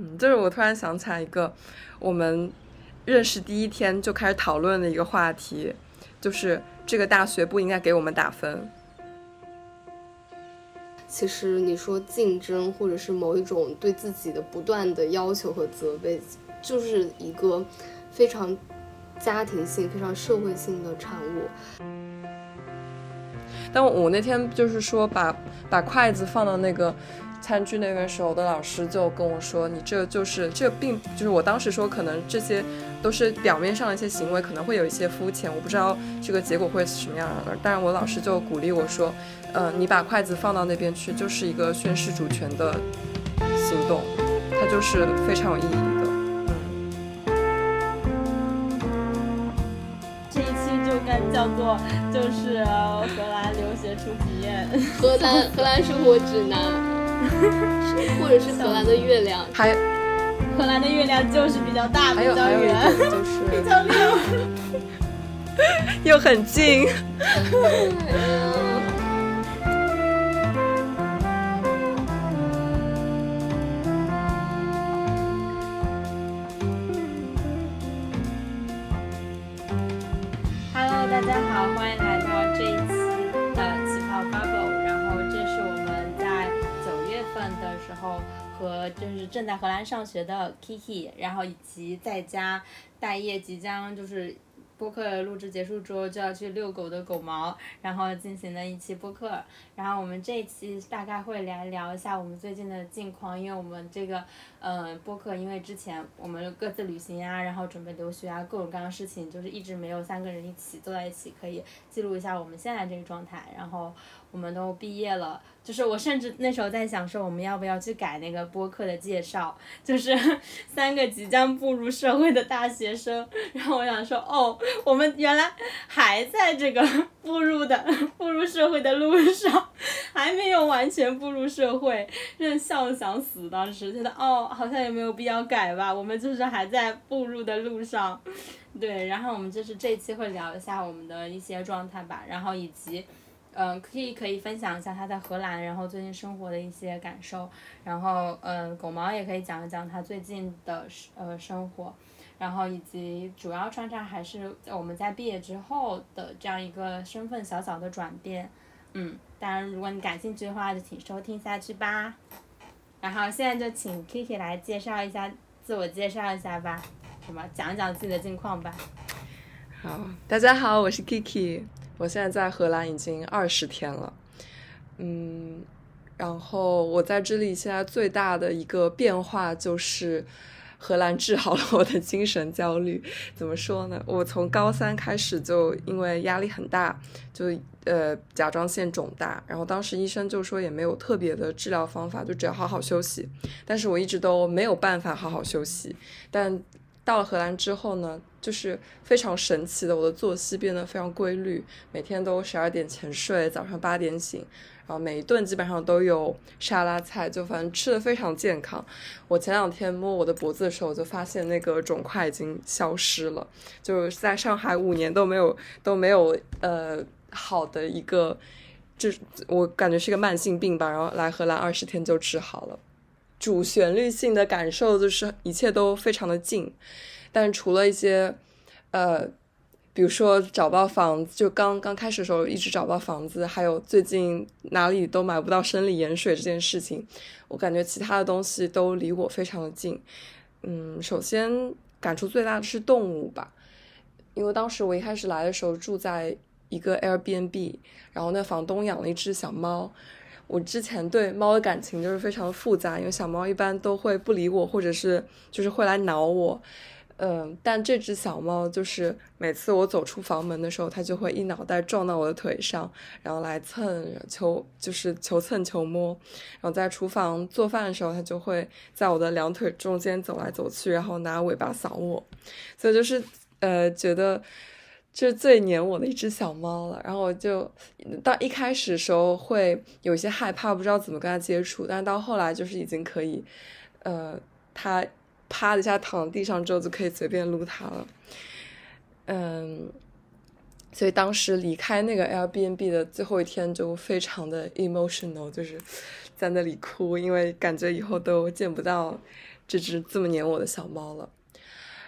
嗯，就是我突然想起来一个我们认识第一天就开始讨论的一个话题，就是这个大学不应该给我们打分。其实你说竞争，或者是某一种对自己的不断的要求和责备，就是一个非常家庭性、非常社会性的产物。但我那天就是说把把筷子放到那个。餐具那个时候我的老师就跟我说：“你这就是这并就是我当时说，可能这些都是表面上的一些行为，可能会有一些肤浅，我不知道这个结果会是什么样的。但是我老师就鼓励我说：，呃，你把筷子放到那边去，就是一个宣示主权的行动，它就是非常有意义的。嗯，这一期就该叫做就是荷兰留学初体验，荷兰荷兰生活指南。” 或者是荷兰的月亮，还荷兰的月亮就是比较大，比较圆，就是 比较亮，又很近。和就是正在荷兰上学的 Kiki，然后以及在家待业即将就是播客录制结束之后就要去遛狗的狗毛，然后进行的一期播客。然后我们这一期大概会来聊一下我们最近的近况，因为我们这个嗯播客，因为之前我们各自旅行啊，然后准备留学啊，各种各样的事情，就是一直没有三个人一起坐在一起，可以记录一下我们现在这个状态。然后我们都毕业了。就是我甚至那时候在想说，我们要不要去改那个播客的介绍，就是 三个即将步入社会的大学生。然后我想说，哦，我们原来还在这个步入的步入社会的路上，还没有完全步入社会，真的笑想死。当时觉得，哦，好像也没有必要改吧，我们就是还在步入的路上。对，然后我们就是这期会聊一下我们的一些状态吧，然后以及。嗯，可以可以分享一下他在荷兰，然后最近生活的一些感受，然后嗯，狗毛也可以讲一讲他最近的呃生活，然后以及主要穿插还是我们在毕业之后的这样一个身份小小的转变，嗯，当然如果你感兴趣的话，就请收听下去吧。然后现在就请 Kiki 来介绍一下，自我介绍一下吧，什么讲讲自己的近况吧。好，大家好，我是 Kiki。我现在在荷兰已经二十天了，嗯，然后我在这里现在最大的一个变化就是荷兰治好了我的精神焦虑。怎么说呢？我从高三开始就因为压力很大，就呃甲状腺肿大，然后当时医生就说也没有特别的治疗方法，就只要好好休息。但是我一直都没有办法好好休息，但。到了荷兰之后呢，就是非常神奇的，我的作息变得非常规律，每天都十二点前睡，早上八点醒，然后每一顿基本上都有沙拉菜，就反正吃的非常健康。我前两天摸我的脖子的时候，我就发现那个肿块已经消失了，就是在上海五年都没有都没有呃好的一个，就我感觉是个慢性病吧，然后来荷兰二十天就治好了。主旋律性的感受就是一切都非常的近，但除了一些，呃，比如说找不到房子，就刚刚开始的时候一直找不到房子，还有最近哪里都买不到生理盐水这件事情，我感觉其他的东西都离我非常的近。嗯，首先感触最大的是动物吧，因为当时我一开始来的时候住在一个 Airbnb，然后那房东养了一只小猫。我之前对猫的感情就是非常复杂，因为小猫一般都会不理我，或者是就是会来挠我，嗯，但这只小猫就是每次我走出房门的时候，它就会一脑袋撞到我的腿上，然后来蹭求就是求蹭求摸，然后在厨房做饭的时候，它就会在我的两腿中间走来走去，然后拿尾巴扫我，所以就是呃觉得。是最黏我的一只小猫了，然后我就到一开始时候会有些害怕，不知道怎么跟它接触，但到后来就是已经可以，呃，它啪的一下躺地上之后就可以随便撸它了，嗯，所以当时离开那个 Airbnb 的最后一天就非常的 emotional，就是在那里哭，因为感觉以后都见不到这只这么黏我的小猫了。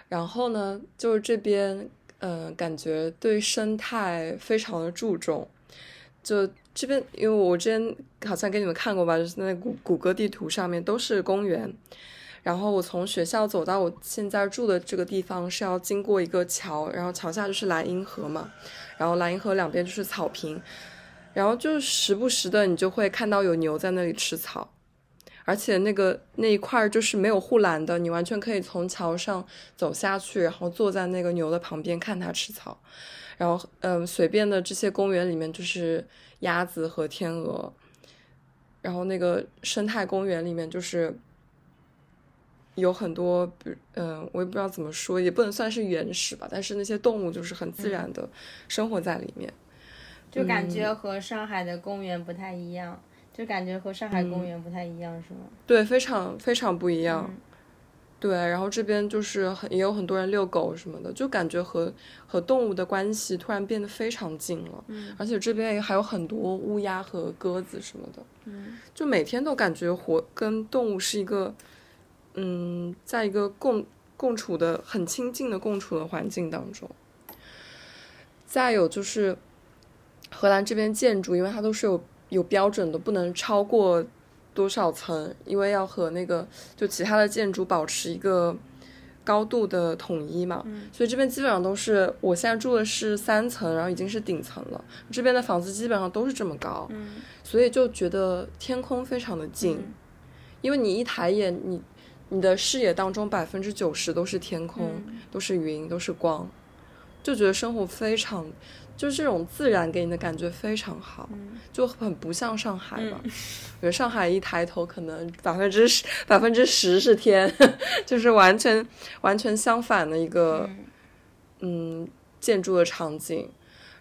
然后呢，就是这边，嗯，感觉对生态非常的注重。就这边，因为我之前好像给你们看过吧，就是那谷谷歌地图上面都是公园。然后我从学校走到我现在住的这个地方是要经过一个桥，然后桥下就是莱茵河嘛，然后莱茵河两边就是草坪，然后就时不时的你就会看到有牛在那里吃草，而且那个那一块就是没有护栏的，你完全可以从桥上走下去，然后坐在那个牛的旁边看它吃草，然后嗯，随便的这些公园里面就是鸭子和天鹅，然后那个生态公园里面就是。有很多，比嗯，我也不知道怎么说，也不能算是原始吧，但是那些动物就是很自然的生活在里面，就感觉和上海的公园不太一样，就感觉和上海公园不太一样，是吗？对，非常非常不一样。对，然后这边就是很也有很多人遛狗什么的，就感觉和和动物的关系突然变得非常近了。嗯，而且这边也还有很多乌鸦和鸽子什么的。嗯，就每天都感觉活跟动物是一个。嗯，在一个共共处的很亲近的共处的环境当中，再有就是荷兰这边建筑，因为它都是有有标准的，不能超过多少层，因为要和那个就其他的建筑保持一个高度的统一嘛。所以这边基本上都是，我现在住的是三层，然后已经是顶层了。这边的房子基本上都是这么高，所以就觉得天空非常的近，因为你一抬眼你。你的视野当中百分之九十都是天空，都是云，都是光，就觉得生活非常，就是这种自然给你的感觉非常好，就很不像上海吧？我。觉得上海一抬头可能百分之十百分之十是天，就是完全完全相反的一个嗯建筑的场景。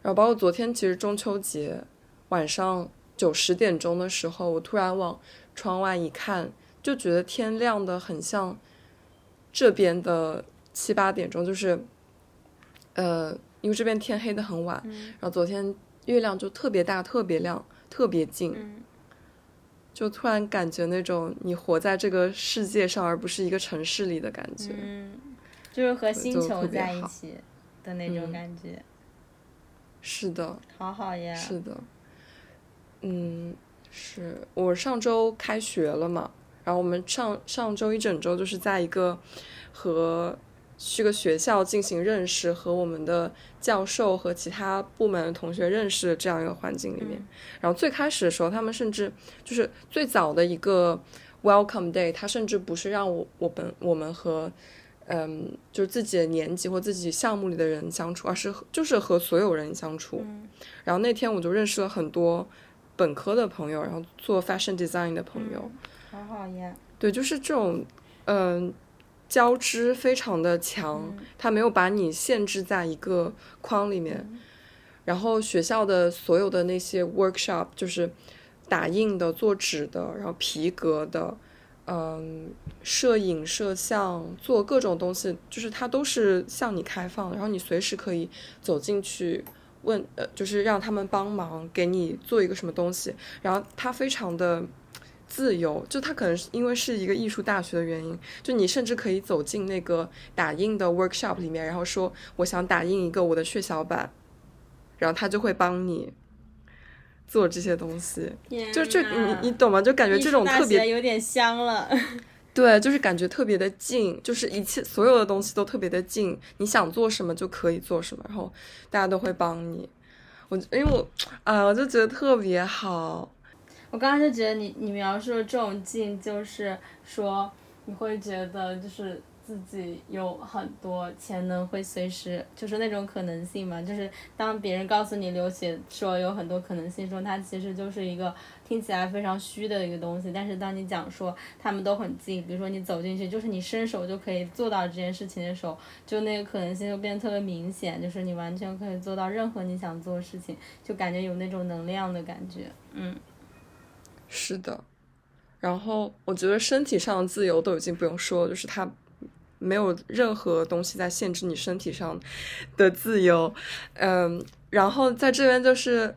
然后包括昨天其实中秋节晚上九十点钟的时候，我突然往窗外一看。就觉得天亮的很像这边的七八点钟，就是，呃，因为这边天黑的很晚，然后昨天月亮就特别大、特别亮、特别近，就突然感觉那种你活在这个世界上，而不是一个城市里的感觉，就是和星球在一起的那种感觉。是的，好好呀。是的，嗯，是我上周开学了嘛。然后我们上上周一整周就是在一个和去个学校进行认识，和我们的教授和其他部门的同学认识的这样一个环境里面。然后最开始的时候，他们甚至就是最早的一个 Welcome Day，他甚至不是让我我们我们和嗯就是自己的年级或自己项目里的人相处，而是就是和所有人相处。然后那天我就认识了很多本科的朋友，然后做 Fashion Design 的朋友。好好呀，对，就是这种，嗯，交织非常的强，它没有把你限制在一个框里面。然后学校的所有的那些 workshop，就是打印的、做纸的，然后皮革的，嗯，摄影、摄像，做各种东西，就是它都是向你开放，然后你随时可以走进去问，呃，就是让他们帮忙给你做一个什么东西，然后他非常的。自由，就它可能是因为是一个艺术大学的原因，就你甚至可以走进那个打印的 workshop 里面，然后说我想打印一个我的血小板，然后他就会帮你做这些东西。就就你你懂吗？就感觉这种特别有点香了。对，就是感觉特别的近，就是一切所有的东西都特别的近，你想做什么就可以做什么，然后大家都会帮你。我因为我啊，我就觉得特别好。我刚刚就觉得你你描述的这种近，就是说你会觉得就是自己有很多潜能，会随时就是那种可能性嘛。就是当别人告诉你流血说有很多可能性，说它其实就是一个听起来非常虚的一个东西。但是当你讲说他们都很近，比如说你走进去，就是你伸手就可以做到这件事情的时候，就那个可能性就变得特别明显，就是你完全可以做到任何你想做的事情，就感觉有那种能量的感觉，嗯。是的，然后我觉得身体上的自由都已经不用说，就是它没有任何东西在限制你身体上的自由。嗯，然后在这边就是，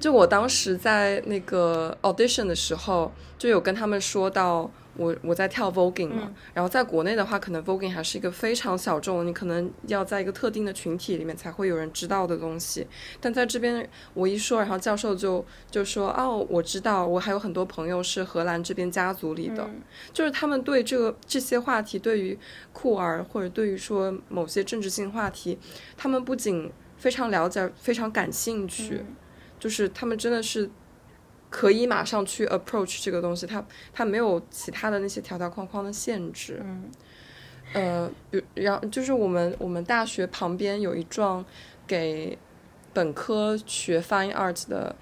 就我当时在那个 audition 的时候，就有跟他们说到我我在跳 voguing 嘛，嗯。然后在国内的话，可能 voguing 还是一个非常小众，你可能要在一个特定的群体里面才会有人知道的东西。但在这边我一说，然后教授就就说哦，我知道，我还有很多朋友是荷兰这边家族里的，嗯。就是他们对这个这些话题，对于酷儿或者对于说某些政治性话题，他们不仅非常了解，非常感兴趣，嗯就是他们真的是可以马上去 approach 这个东西，它它没有其他的那些条条框框的限制。嗯呃，比然后就是我们我们大学旁边有一幢给本科学 Fine Art 的，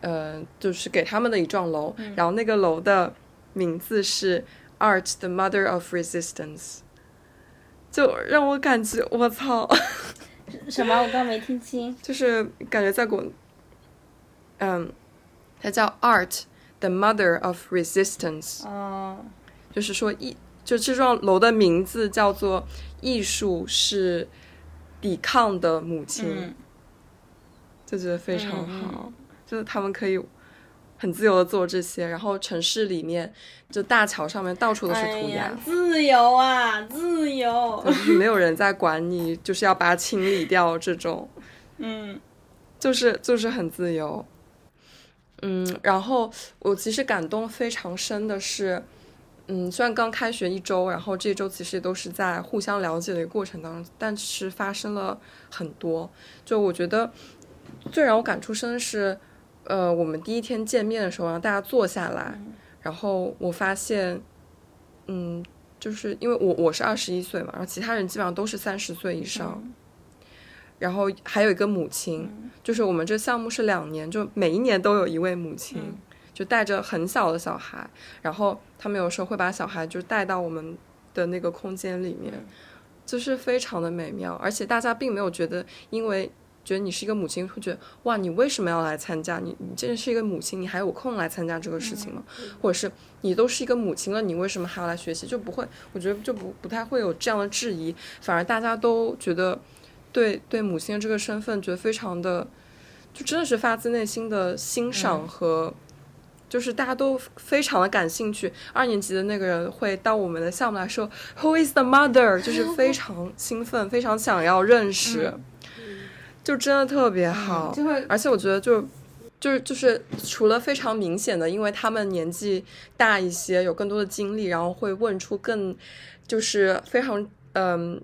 呃，就是给他们的一幢楼，然后那个楼的名字是 Art the Mother of Resistance，就让我感觉我操，什么？我刚没听清。就是感觉在国，嗯，它叫 Art the Mother of Resistance，哦，就是说艺，就这幢楼的名字叫做“艺术是抵抗的母亲”，嗯就觉得非常嗯好，就是他们可以很自由的做这些，然后城市里面就大桥上面到处都是哎涂鸦呀，，自由啊，自由。就是 没有人在管你，就是要把它清理掉这种。嗯就是就是很自由。嗯，然后我其实感动非常深的是，嗯，虽然刚开学一周，然后这一周其实都是在互相了解的一个过程当中，但是发生了很多。就我觉得最让我感触深的是，呃，我们第一天见面的时候，让大家坐下来，然后我发现，嗯，就是因为我我是二十一岁嘛，然后其他人基本上都是三十岁以上。然后还有一个母亲，就是我们这项目是两年，就每一年都有一位母亲，就带着很小的小孩，然后他们有时候会把小孩就带到我们的那个空间里面，就是非常的美妙，而且大家并没有觉得，因为觉得你是一个母亲，会觉得哇，你为什么要来参加？你你真的是一个母亲，你还有空来参加这个事情吗？或者是你都是一个母亲了，你为什么还要来学习？就不会，我觉得就不不太会有这样的质疑，反而大家都觉得对对母亲的这个身份觉得非常的，就真的是发自内心的欣赏和。就是大家都非常的感兴趣，二年级的那个人会到我们的项目来说，Who is the mother？就是非 常兴奋，非常想要认识，就真的特别好。就会而且我觉得就就是就是除了非常明显的，因为他们年纪大一些，有更多的经历，然后会问出更就是非常嗯。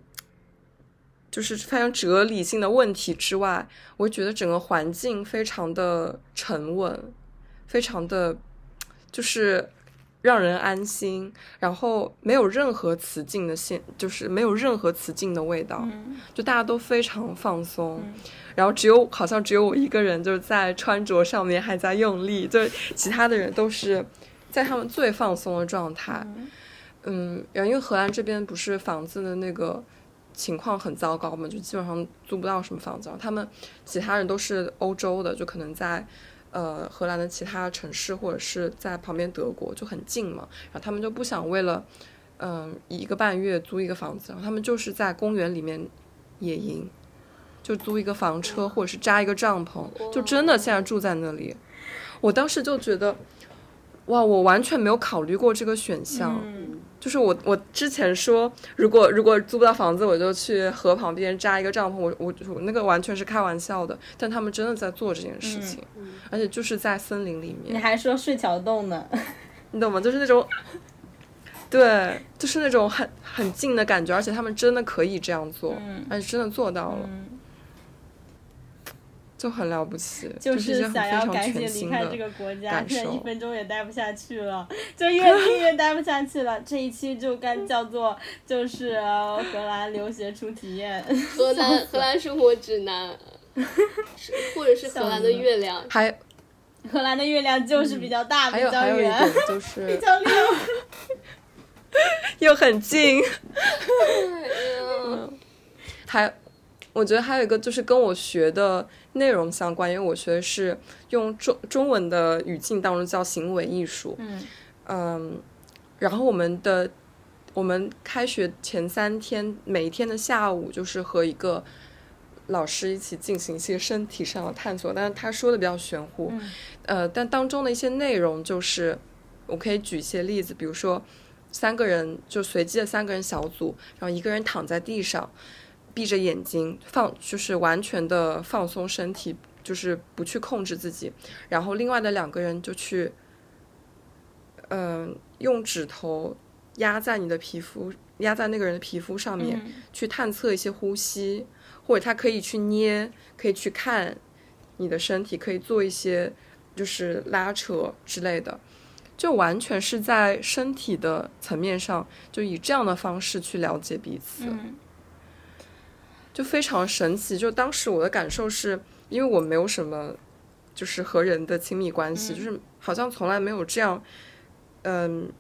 就是非常哲理性的问题之外，我觉得整个环境非常的沉稳，非常的就是让人安心，然后没有任何雌竞的现，就是没有任何雌竞的味道，就大家都非常放松，然后只有好像只有我一个人就是在穿着上面还在用力，就是其他的人都是在他们最放松的状态。嗯，然后因为荷兰这边不是房子的那个情况很糟糕嘛，就基本上租不到什么房子。然后他们其他人都是欧洲的，就可能在呃荷兰的其他城市或者是在旁边德国就很近嘛。然后他们就不想为了嗯、一个半月租一个房子，然后他们就是在公园里面野营，就租一个房车或者是扎一个帐篷，就真的现在住在那里。我当时就觉得，哇，我完全没有考虑过这个选项。就是我，我之前说，如果如果租不到房子，我就去河旁边扎一个帐篷。我我我那个完全是开玩笑的，但他们真的在做这件事情，而且就是在森林里面，你还说睡桥洞呢？你懂吗？就是那种，对，就是那种很很近的感觉，而且他们真的可以这样做，嗯而且真的做到了，嗯，就很了不起，就是想要赶紧离开这个国家，感现在一分钟也待不下去了，就越听越待不下去了。这一期就该叫做就是呃荷兰留学初体验。荷兰荷兰生活指南，或者是荷兰的月亮。还荷兰的月亮就是比较大，嗯比较圆，就是比较亮。又很近。还，我觉得还有一个就是跟我学的内容相关，因为我学的是用中中文的语境当中叫行为艺术。嗯嗯，然后我们的我们开学前三天，每一天的下午就是和一个老师一起进行一些身体上的探索，但是他说的比较玄乎。嗯呃，但当中的一些内容就是，我可以举一些例子，比如说，三个人就随机的三个人小组，然后一个人躺在地上，闭着眼睛放，就是完全的放松身体，就是不去控制自己，然后另外的两个人就去，嗯、用指头压在你的皮肤，压在那个人的皮肤上面，嗯。去探测一些呼吸，或者他可以去捏，可以去看你的身体，可以做一些就是拉扯之类的，就完全是在身体的层面上，就以这样的方式去了解彼此，嗯就非常神奇。就当时我的感受是，因为我没有什么就是和人的亲密关系，嗯就是好像从来没有这样，嗯，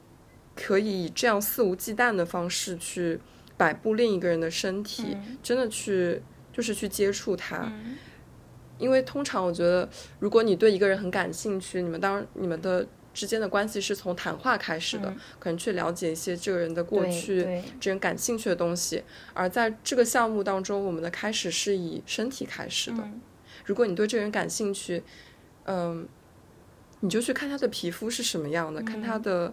可以以这样肆无忌惮的方式去摆布另一个人的身体，嗯真的去就是去接触他。嗯因为通常我觉得，如果你对一个人很感兴趣，你们当你们的之间的关系是从谈话开始的，嗯。可能去了解一些这个人的过去，这人感兴趣的东西。而在这个项目当中，我们的开始是以身体开始的。嗯。如果你对这个人感兴趣，嗯，你就去看他的皮肤是什么样的，看他的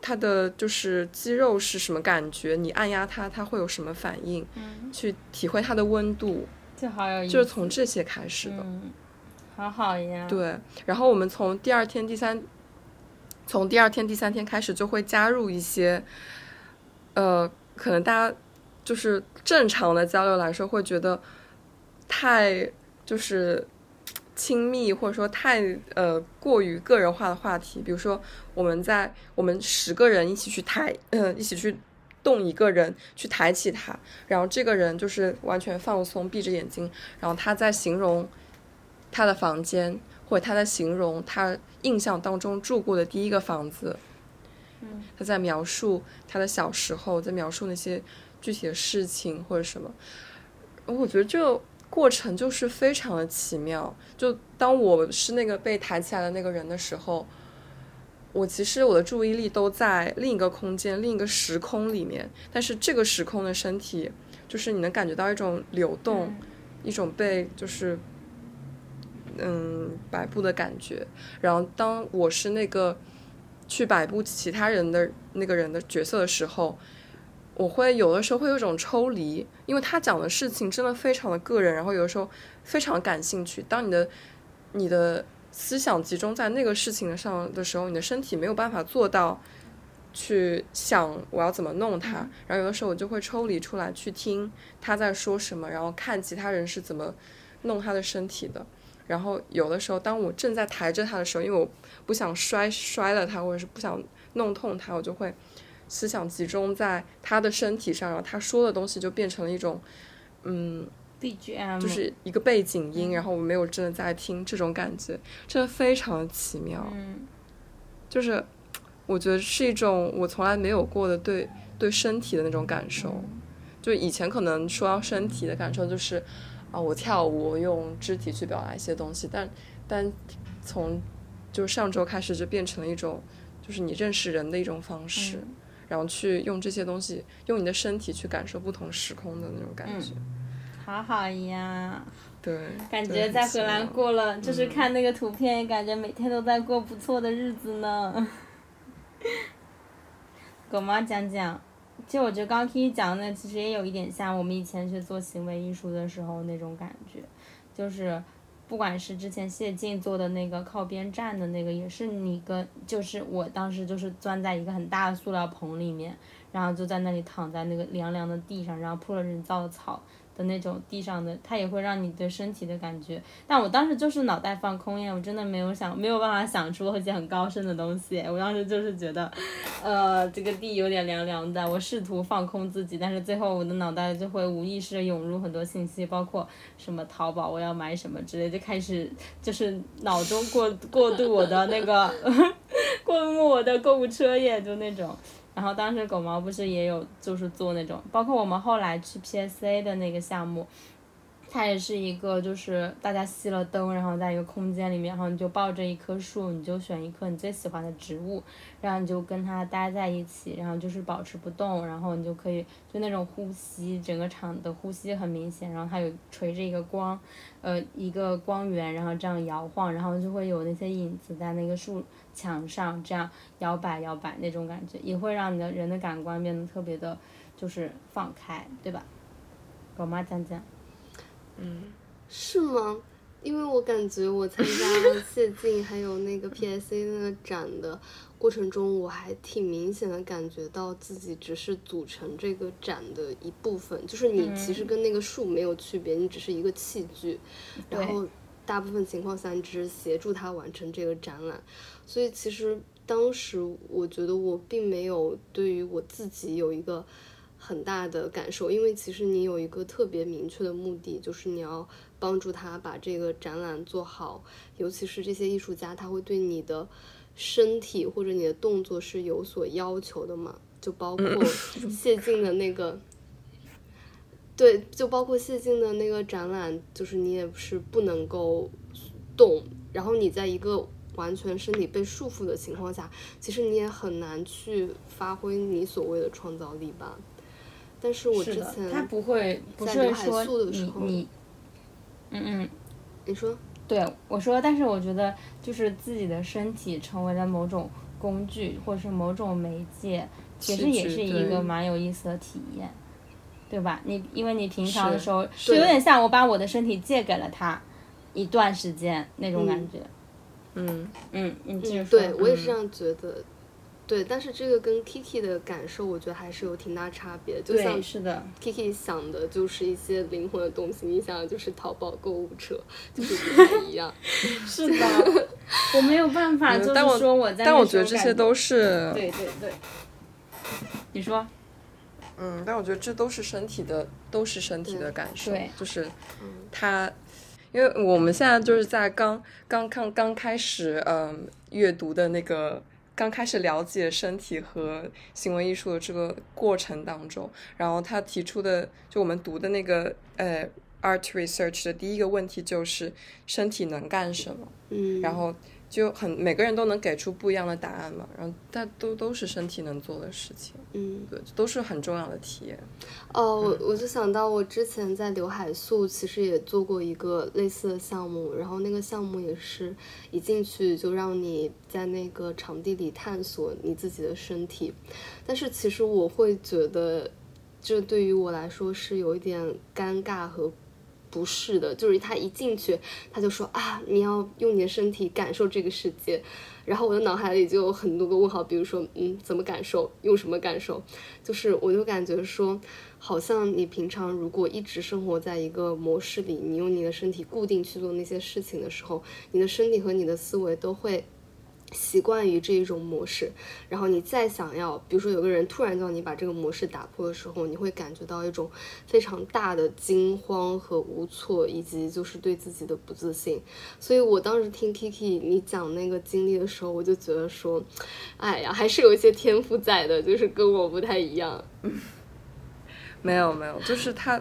他的就是肌肉是什么感觉，你按压他他会有什么反应，嗯，去体会他的温度，就好有意思，就是从这些开始的。嗯，好好呀，对，然后我们从第二天、第三，从第二天、第三天开始就会加入一些，呃，可能大家就是正常的交流来说会觉得太就是亲密，或者说太呃过于个人化的话题，比如说我们在我们十个人一起去抬，呃，一起去。动一个人去抬起他，然后这个人就是完全放松，闭着眼睛，然后他在形容他的房间，或者他在形容他印象当中住过的第一个房子。嗯，他在描述他的小时候，在描述那些具体的事情或者什么。我觉得这个过程就是非常的奇妙。就当我是那个被抬起来的那个人的时候，我其实我的注意力都在另一个空间、另一个时空里面，但是这个时空的身体，就是你能感觉到一种流动。嗯一种被就是嗯摆布的感觉。然后当我是那个去摆布其他人的那个人的角色的时候，我会有的时候会有一种抽离，因为他讲的事情真的非常的个人，然后有的时候非常感兴趣。当你的你的思想集中在那个事情上的时候，你的身体没有办法做到。去想我要怎么弄它，然后有的时候我就会抽离出来去听他在说什么，然后看其他人是怎么弄他的身体的。然后有的时候，当我正在抬着他的时候，因为我不想摔摔了它，或者是不想弄痛它，我就会思想集中在他的身体上，然后他说的东西就变成了一种，嗯，BGM 就是一个背景音，然后我没有真的在听，这种感觉真的非常的奇妙。嗯就是我觉得是一种我从来没有过的对对身体的那种感受。就以前可能说到身体的感受，就是啊，我跳舞我用肢体去表达一些东西，但但从就上周开始就变成了一种，就是你认识人的一种方式，嗯。然后去用这些东西，用你的身体去感受不同时空的那种感觉。好好呀，对，嗯感觉在荷兰过了，就是看那个图片，感觉每天都在过不错的日子呢。狗妈讲讲，其实我觉得刚刚听你讲的其实也有一点像我们以前去做行为艺术的时候那种感觉，就是不管是之前谢晋做的那个靠边站的那个，也是你跟就是我当时就是钻在一个很大的塑料棚里面，然后就在那里躺在那个凉凉的地上，然后铺了人造的草。的那种地上的，它也会让你对身体的感觉。但我当时就是脑袋放空呀，我真的没有想，没有办法想出一些很高深的东西。我当时就是觉得，呃，这个地有点凉凉的。我试图放空自己，但是最后我的脑袋就会无意识的涌入很多信息，包括什么淘宝我要买什么之类，就开始就是脑中过过度我的那个 过目我的购物车页，就那种。然后当时狗毛不是也有就是做那种，包括我们后来去 PSA 的那个项目，它也是一个，就是大家熄了灯，然后在一个空间里面，然后你就抱着一棵树，你就选一棵你最喜欢的植物，然后你就跟它待在一起，然后就是保持不动，然后你就可以就那种呼吸，整个场的呼吸很明显，然后它有垂着一个光，呃，一个光源，然后这样摇晃，然后就会有那些影子在那个树墙上这样摇摆摇摆那种感觉，也会让你的人的感官变得特别的，就是放开，对吧？狗妈讲讲。嗯，是吗？因为我感觉我参加 谢晋还有那个 PSA 那个展的过程中，我还挺明显的感觉到自己只是组成这个展的一部分，就是你其实跟那个树没有区别，你只是一个器具，然后大部分情况下你只是协助他完成这个展览，所以其实当时我觉得我并没有对于我自己有一个。很大的感受，因为其实你有一个特别明确的目的，就是你要帮助他把这个展览做好。尤其是这些艺术家，他会对你的身体或者你的动作是有所要求的嘛？就包括 谢晋的那个，对，就包括谢晋的那个展览，就是你也是不能够动，然后你在一个完全身体被束缚的情况下，其实你也很难去发挥你所谓的创造力吧。但是我之前他不会不是说你你，嗯嗯，你说，对我说，但是我觉得就是自己的身体成为了某种工具或者是某种媒介，其实也是一个蛮有意思的体验，对吧？你因为你平常的时候就有点像我把我的身体借给了他一段时间那种感觉，嗯嗯嗯，对我也是这样觉得。对，但是这个跟 Kiki 的感受，我觉得还是有挺大差别。就像是的，Kiki 想的就是一些灵魂的东西，你想的就是淘宝购物车，就是不太一样。是的，我没有办法，就是说我在。但我觉得这些都是。对对对。你说。嗯，但我觉得这都是身体的，都是身体的感受。对。就是他，因为我们现在就是在刚刚刚刚开始，嗯，阅读的那个。刚开始了解身体和行为艺术的这个过程当中，然后他提出的，就我们读的那个呃 art research 的第一个问题就是身体能干什么？嗯，然后。就很每个人都能给出不一样的答案嘛，然后但都都是身体能做的事情，嗯，对，都是很重要的体验。哦，我我就想到我之前在刘海粟其实也做过一个类似的项目，然后那个项目也是一进去就让你在那个场地里探索你自己的身体，但是其实我会觉得，这对于我来说是有一点尴尬和。不是的，就是他一进去，他就说啊，你要用你的身体感受这个世界，然后我的脑海里就有很多个问号，比如说，嗯，怎么感受，用什么感受，就是我就感觉说，好像你平常如果一直生活在一个模式里，你用你的身体固定去做那些事情的时候，你的身体和你的思维都会。习惯于这一种模式，然后你再想要，比如说有个人突然叫你把这个模式打破的时候，你会感觉到一种非常大的惊慌和无措，以及就是对自己的不自信。所以我当时听 Kiki 你讲那个经历的时候，我就觉得说，哎呀，还是有一些天赋在的，就是跟我不太一样。没有没有，就是他。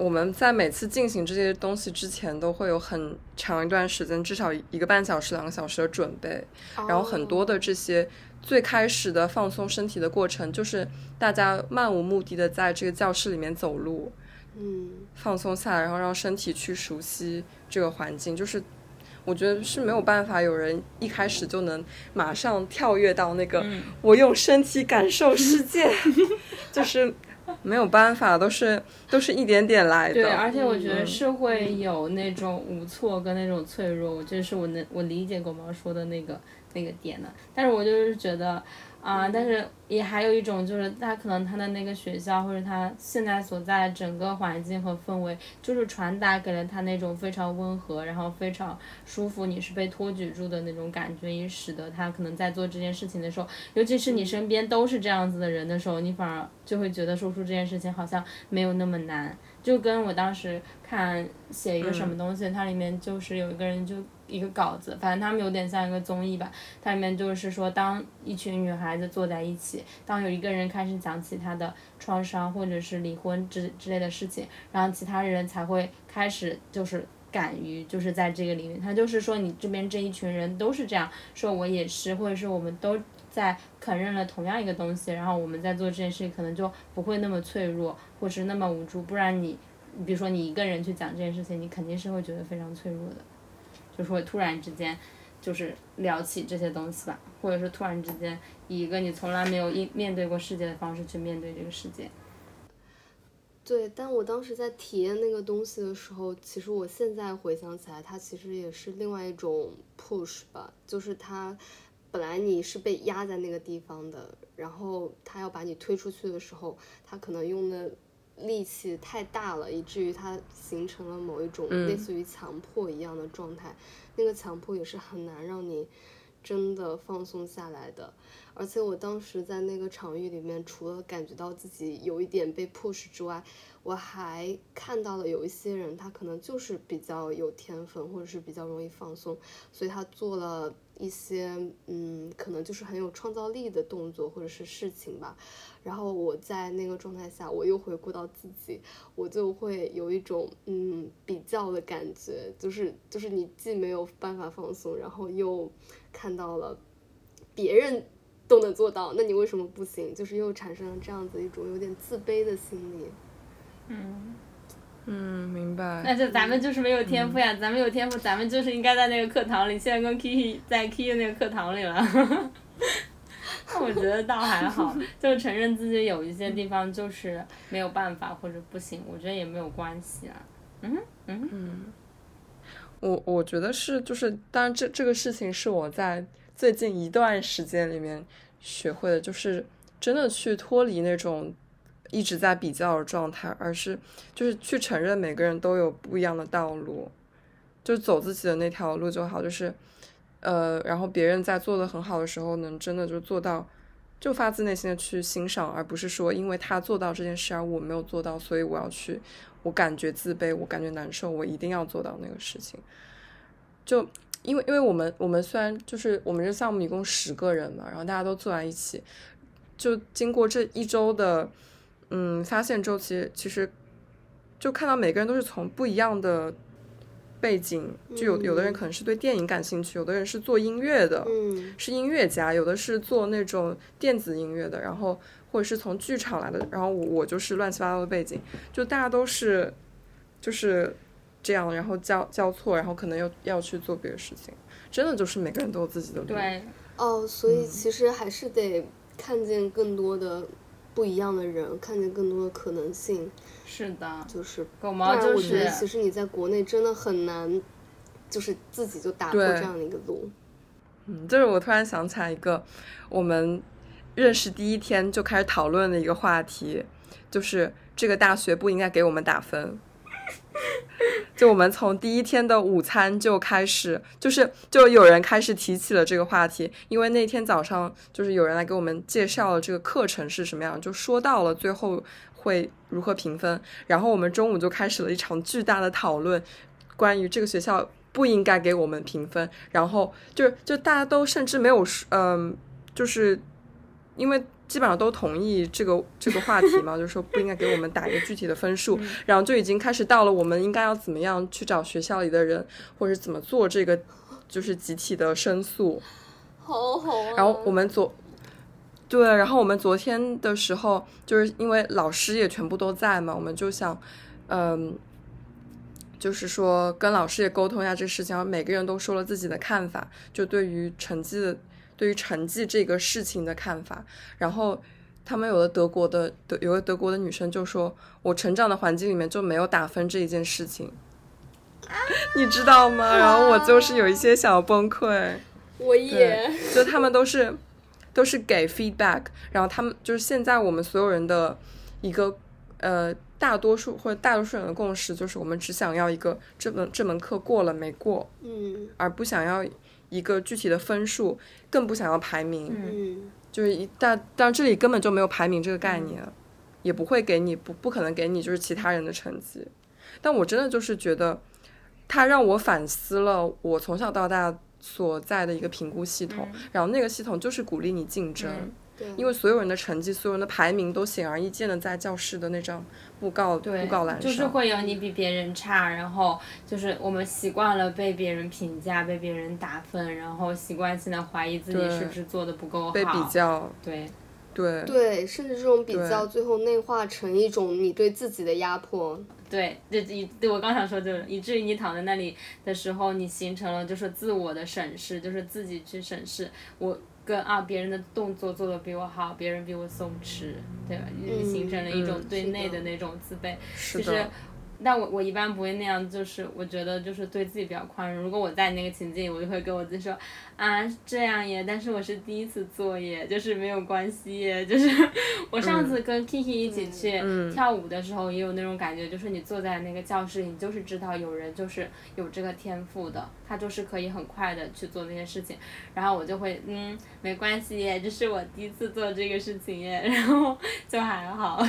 我们在每次进行这些东西之前，都会有很长一段时间，至少一个半小时、两个小时的准备。然后很多的这些最开始的放松身体的过程，就是大家漫无目的的在这个教室里面走路，嗯，放松下来，然后让身体去熟悉这个环境。就是我觉得是没有办法有人一开始就能马上跳跃到那个我用身体感受世界，就是。没有办法，都是都是一点点来的。对，而且我觉得是会有那种无措跟那种脆弱，这是我能我理解狗毛说的那个那个点的。但是我就是觉得。啊，但是也还有一种，就是他可能他的那个学校或者他现在所在整个环境和氛围，就是传达给了他那种非常温和，然后非常舒服，你是被托举住的那种感觉，也使得他可能在做这件事情的时候，尤其是你身边都是这样子的人的时候，你反而就会觉得说出这件事情好像没有那么难。就跟我当时看写一个什么东西，它里面就是有一个人就。一个稿子，反正他们有点像一个综艺吧。它里面就是说，当一群女孩子坐在一起，当有一个人开始讲起他的创伤或者是离婚之之类的事情，然后其他人才会开始就是敢于就是在这个里面，他就是说你这边这一群人都是这样说，我也是，或者是我们都在承认了同样一个东西，然后我们在做这件事情可能就不会那么脆弱，或是那么无助，不然你。比如说你一个人去讲这件事情，你肯定是会觉得非常脆弱的，就是会突然之间，就是聊起这些东西吧，或者是突然之间以一个你从来没有面面对过世界的方式去面对这个世界。对，但我当时在体验那个东西的时候，其实我现在回想起来，它其实也是另外一种 push 吧，就是它本来你是被压在那个地方的，然后他要把你推出去的时候，他可能用的。力气太大了，以至于它形成了某一种类似于强迫一样的状态。那个强迫也是很难让你真的放松下来的。而且我当时在那个场域里面，除了感觉到自己有一点被 push 之外，我还看到了有一些人，他可能就是比较有天分，或者是比较容易放松，所以他做了一些嗯，可能就是很有创造力的动作或者是事情吧。然后我在那个状态下，我又回顾到自己，我就会有一种嗯比较的感觉，就是就是你既没有办法放松，然后又看到了别人都能做到，那你为什么不行？就是又产生了这样子一种有点自卑的心理。嗯嗯，明白。那就咱们就是没有天赋呀，咱们有天赋，咱们就是应该在那个课堂里，现在跟 Kiki 在 Kiki 那个课堂里了。那 我觉得倒还好，就承认自己有一些地方就是没有办法或者不行，我觉得也没有关系啊。嗯嗯嗯，我我觉得是，就是当然这这个事情是我在最近一段时间里面学会的，就是真的去脱离那种一直在比较的状态，而是就是去承认每个人都有不一样的道路，就走自己的那条路就好，就是。呃，然后别人在做的很好的时候，能真的就做到，就发自内心的去欣赏，而不是说因为他做到这件事而我没有做到，所以我要去，我感觉自卑，我感觉难受，我一定要做到那个事情。就因为因为我们我们虽然就是我们这项目一共十个人嘛，然后大家都坐在一起，就经过这一周的嗯发现周期，其实就看到每个人都是从不一样的。背景就有有的人可能是对电影感兴趣，有的人是做音乐的，是音乐家，有的是做那种电子音乐的，然后或者是从剧场来的，然后我我就是乱七八糟的背景，就大家都是就是这样，然后交交错，然后可能又要去做别的事情，真的就是每个人都有自己的路。对，哦，所以其实还是得看见更多的不一样的人，看见更多的可能性。是的，就是狗毛就是。我觉得其实你在国内真的很难，就是自己就打破这样的一个路。嗯，就是我突然想起来一个我们认识第一天就开始讨论的一个话题，就是这个大学不应该给我们打分。就我们从第一天的午餐就开始，就是就有人开始提起了这个话题，因为那天早上就是有人来给我们介绍了这个课程是什么样，就说到了最后。会如何评分？然后我们中午就开始了一场巨大的讨论，关于这个学校不应该给我们评分。然后就就大家都甚至没有嗯，就是因为基本上都同意这个 这个话题嘛，就是说不应该给我们打一个具体的分数。然后就已经开始到了我们应该要怎么样去找学校里的人，或者怎么做这个就是集体的申诉。好好啊。然后我们昨。对，然后我们昨天的时候，就是因为老师也全部都在嘛，我们就想，嗯，就是说跟老师也沟通一下这事情，然后每个人都说了自己的看法，就对于成绩的，对于成绩这个事情的看法。然后他们有的德国的德，有个德国的女生就说，我成长的环境里面就没有打分这一件事情，你知道吗？然后我就是有一些小崩溃。我也，就他们都是。都是给 feedback，然后他们就是现在我们所有人的一个呃大多数或者大多数人的共识就是我们只想要一个这门这门课过了没过，嗯，而不想要一个具体的分数，更不想要排名，嗯，就是一但但这里根本就没有排名这个概念，也不会给你不不可能给你就是其他人的成绩，但我真的就是觉得，它让我反思了我从小到大所在的一个评估系统，然后那个系统就是鼓励你竞争，因为所有人的成绩、所有人的排名都显而易见的在教室的那张布告布告栏上，就是会有你比别人差，然后就是我们习惯了被别人评价、被别人打分，然后习惯性的怀疑自己是不是做的不够好，被比较，对。对对，甚至这种比较最后内化成一种你对自己的压迫。对，这以对我刚想说就是，以至于你躺在那里的时候，你形成了就是自我的审视，就是自己去审视我跟啊别人的动作做的比我好，别人比我松弛，对吧？形成了一种对内的那种自卑。就是。但我我一般不会那样，就是我觉得就是对自己比较宽容。如果我在那个情境，我就会跟我自己说，啊这样耶，但是我是第一次做耶，就是没有关系耶。就是我上次跟 Kiki 一起去跳舞的时候，也有那种感觉，就是你坐在那个教室里，你就是知道有人就是有这个天赋的，他就是可以很快的去做那些事情。然后我就会嗯没关系耶，这是我第一次做这个事情耶，然后就还好，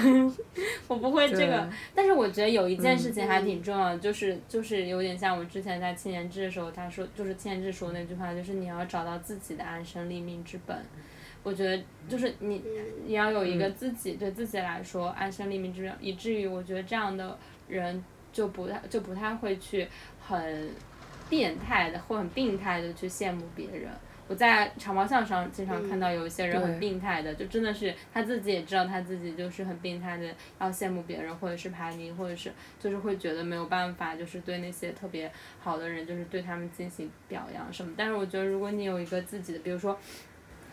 我不会这个。但是我觉得有一件。事情还挺重要的，就是就是有点像我之前在青年志的时候，他说就是青年志说那句话，就是你要找到自己的安身立命之本。我觉得就是你你要有一个自己对自己来说安身立命之本，以至于我觉得这样的人就不太就不太会去很变态的或很病态的去羡慕别人。我在长毛象上经常看到有一些人很病态的，就真的是他自己也知道他自己就是很病态的，要羡慕别人，或者是排名，或者是就是会觉得没有办法，就是对那些特别好的人，就是对他们进行表扬什么。但是我觉得，如果你有一个自己的，比如说。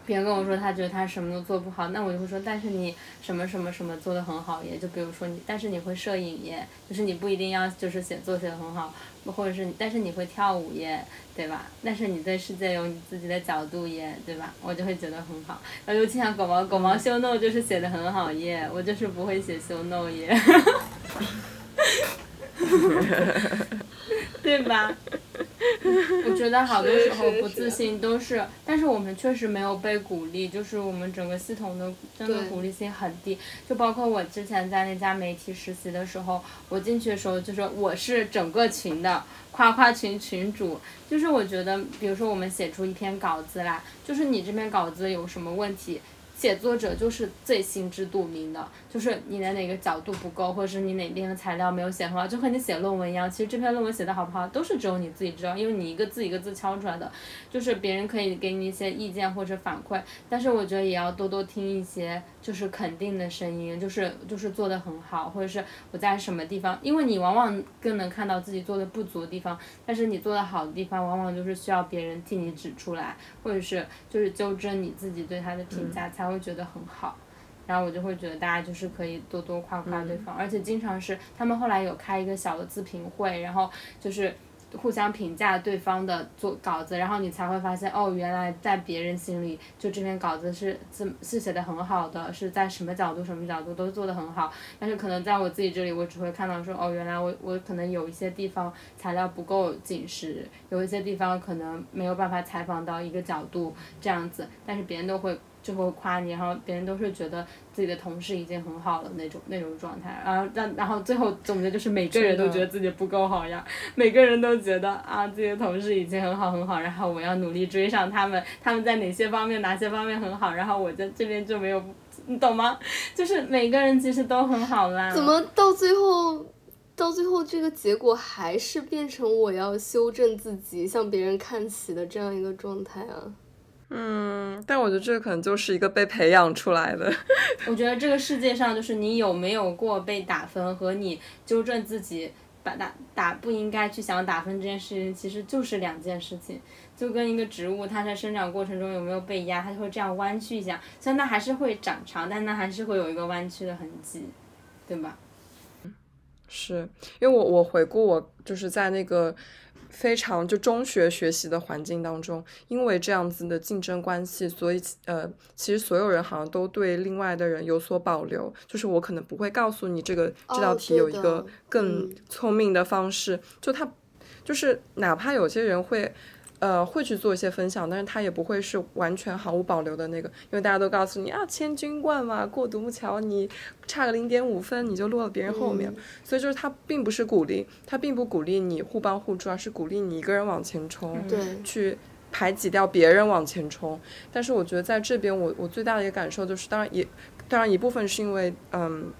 别人跟我说他觉得他什么都做不好，那我就会说，但是你什么什么什么做的很好耶。就比如说你，但是你会摄影耶，就是你不一定要就是写作写的很好，或者是但是你会跳舞耶，对吧？但是你对世界有你自己的角度耶，对吧？我就会觉得很好。然后尤其像狗毛狗毛修 no 就是写的很好耶，我就是不会写修 no 耶，对吧？我觉得好多时候不自信都是，但是我们确实没有被鼓励，就是我们整个系统的真的鼓励性很低。就包括我之前在那家媒体实习的时候，我进去的时候就是我是整个群的夸夸群群主，就是我觉得，比如说我们写出一篇稿子来，就是你这篇稿子有什么问题。写作者就是最心知肚明的，就是你的哪个角度不够，或者是你哪边的材料没有写很好，就和你写论文一样。其实这篇论文写的好不好，都是只有你自己知道，因为你一个字一个字敲出来的。就是别人可以给你一些意见或者反馈，但是我觉得也要多多听一些就是肯定的声音，就是就是做的很好，或者是我在什么地方，因为你往往更能看到自己做的不足的地方，但是你做的好的地方，往往就是需要别人替你指出来，或者是就是纠正你自己对他的评价才。会觉得很好，然后我就会觉得大家就是可以多多夸夸对方，而且经常是他们后来有开一个小的自评会，然后就是互相评价对方的做稿子，然后你才会发现哦，原来在别人心里就这篇稿子是是是写的很好的，是在什么角度什么角度都做的很好，但是可能在我自己这里，我只会看到说哦，原来我我可能有一些地方材料不够紧实，有一些地方可能没有办法采访到一个角度这样子，但是别人都会。就会夸你，然后别人都是觉得自己的同事已经很好了那种那种状态，然后但然后最后总结就是每个人都觉得自己不够好呀，每个人都觉得啊自己的同事已经很好很好，然后我要努力追上他们，他们在哪些方面哪些方面很好，然后我在这边就没有，你懂吗？就是每个人其实都很好啦。怎么到最后，到最后这个结果还是变成我要修正自己，向别人看齐的这样一个状态啊？嗯，但我觉得这可能就是一个被培养出来的。我觉得这个世界上就是你有没有过被打分和你纠正自己把打打不应该去想打分这件事情，其实就是两件事情。就跟一个植物它在生长过程中有没有被压，它就会这样弯曲一下，虽然它还是会长长，但它还是会有一个弯曲的痕迹，对吧？是因为我我回顾我就是在那个。非常就中学学习的环境当中，因为这样子的竞争关系，所以呃，其实所有人好像都对另外的人有所保留。就是我可能不会告诉你这个这道题有一个更聪明的方式。就他就是哪怕有些人会呃，会去做一些分享，但是他也不会是完全毫无保留的那个，因为大家都告诉你啊，千军万马过独木桥，你差个零点五分你就落了别人后面，所以就是他并不是鼓励，他并不鼓励你互帮互助，而是鼓励你一个人往前冲，对，去排挤掉别人往前冲。但是我觉得在这边，我我最大的一个感受就是，当然也，当然一部分是因为，嗯。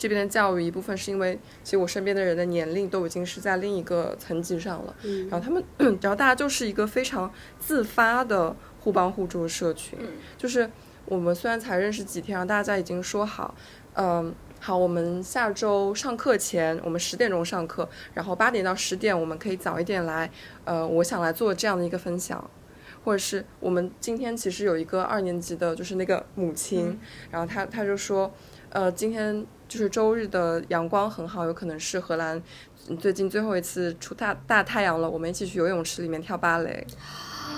这边的教育一部分是因为，其实我身边的人的年龄都已经是在另一个层级上了，然后他们，然后大家就是一个非常自发的互帮互助的社群，就是我们虽然才认识几天，然后大家已经说好，嗯，好，我们下周上课前，我们十点钟上课，然后八点到十点我们可以早一点来，呃，我想来做这样的一个分享，或者是我们今天其实有一个二年级的，就是那个母亲，然后她她就说，呃，今天。就是周日的阳光很好，有可能是荷兰最近最后一次出大大太阳了。我们一起去游泳池里面跳芭蕾，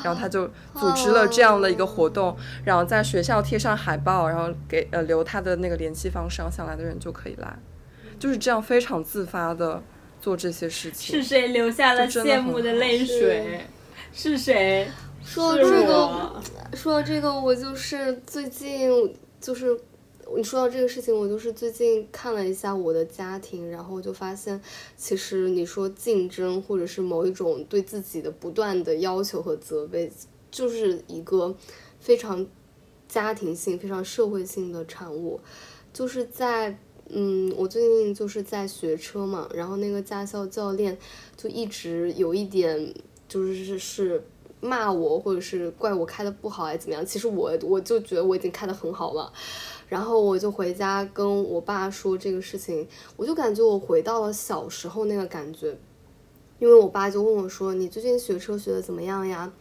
然后他就组织了这样的一个活动，然后在学校贴上海报，然后给呃留他的那个联系方式，想来的人就可以来，就是这样非常自发的做这些事情。是谁流下了羡慕的泪水？是谁？说到这个，说到这个，我就是最近就是。你说到这个事情，我就是最近看了一下我的家庭，然后就发现，其实你说竞争或者是某一种对自己的不断的要求和责备，就是一个非常家庭性、非常社会性的产物。就是在嗯，我最近就是在学车嘛，然后那个驾校教练就一直有一点就是是是骂我，或者是怪我开的不好，还是怎么样？其实我我就觉得我已经开的很好了。然后我就回家跟我爸说这个事情，我就感觉我回到了小时候那个感觉，因为我爸就问我说：“你最近学车学的怎么样呀？”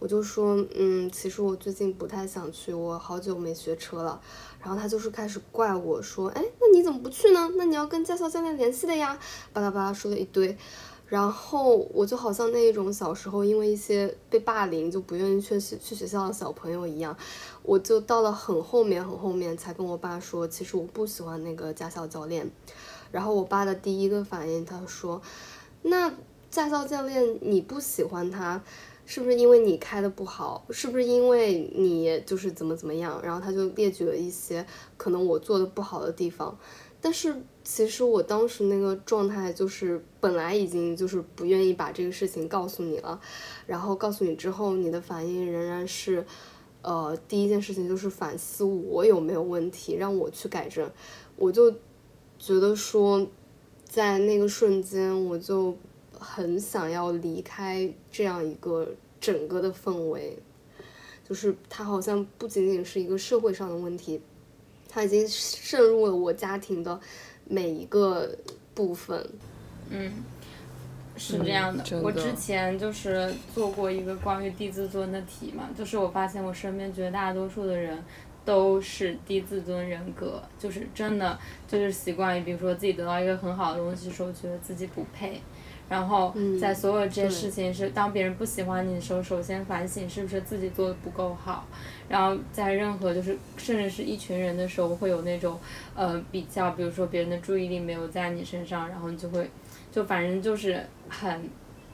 我就说：“嗯，其实我最近不太想去，我好久没学车了。”然后他就是开始怪我说：“哎，那你怎么不去呢？那你要跟驾校教练联系的呀！”巴拉巴拉说了一堆。然后我就好像那一种小时候因为一些被霸凌就不愿意去去学校的小朋友一样，我就到了很后面很后面才跟我爸说，其实我不喜欢那个驾校教练。然后我爸的第一个反应他说，那驾校教练你不喜欢他，是不是因为你开的不好？是不是因为你就是怎么怎么样？然后他就列举了一些可能我做的不好的地方。但是其实我当时那个状态就是本来已经就是不愿意把这个事情告诉你了，然后告诉你之后，你的反应仍然是，呃，第一件事情就是反思我有没有问题，让我去改正。我就觉得说，在那个瞬间，我就很想要离开这样一个整个的氛围，就是它好像不仅仅是一个社会上的问题。它已经渗入了我家庭的每一个部分。嗯，是这样的。我之前就是做过一个关于低自尊的题嘛，就是我发现我身边绝大多数的人都是低自尊人格，就是真的就是习惯于，比如说自己得到一个很好的东西的时候，觉得自己不配。然后在所有这些事情是当别人不喜欢你的时候，首先反省是不是自己做的不够好。然后在任何就是甚至是一群人的时候，会有那种呃比较，比如说别人的注意力没有在你身上，然后你就会就反正就是很。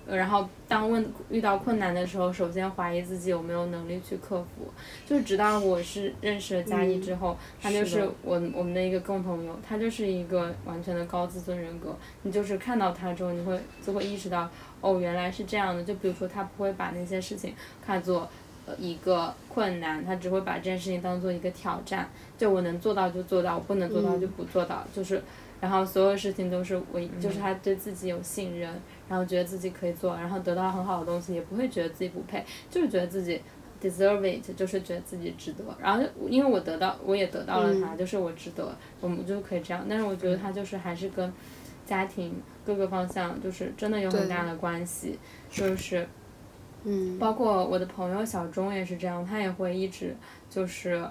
然后当问遇到困难的时候，首先怀疑自己有没有能力去克服。就是直到我是认识了佳一之后，他就是我我们的一个共同友，他就是一个完全的高自尊人格。你就是看到他之后，你会就会意识到，哦，原来是这样的。就比如说，他不会把那些事情看作呃一个困难，他只会把这件事情当做一个挑战。就我能做到就做到，我不能做到就不做到。就是，然后所有事情都是我，就是他对自己有信任。然后觉得自己可以做，然后得到很好的东西，也不会觉得自己不配，就是觉得自己 deserve it，就是觉得自己值得。然后因为我得到，我也得到了它，就是我值得，我们就可以这样。但是我觉得它就是还是跟家庭各个方向就是真的有很大的关系，就是，嗯，包括我的朋友小钟也是这样，他也会一直就是。